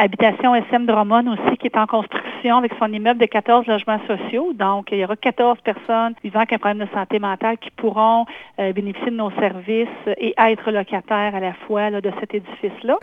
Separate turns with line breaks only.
Habitation SM Drummond aussi qui est en construction avec son immeuble de 14 logements sociaux. Donc, il y aura 14 personnes vivant avec un problème de santé mentale qui pourront euh, bénéficier de nos services et être locataires à la fois de cet édifice-là.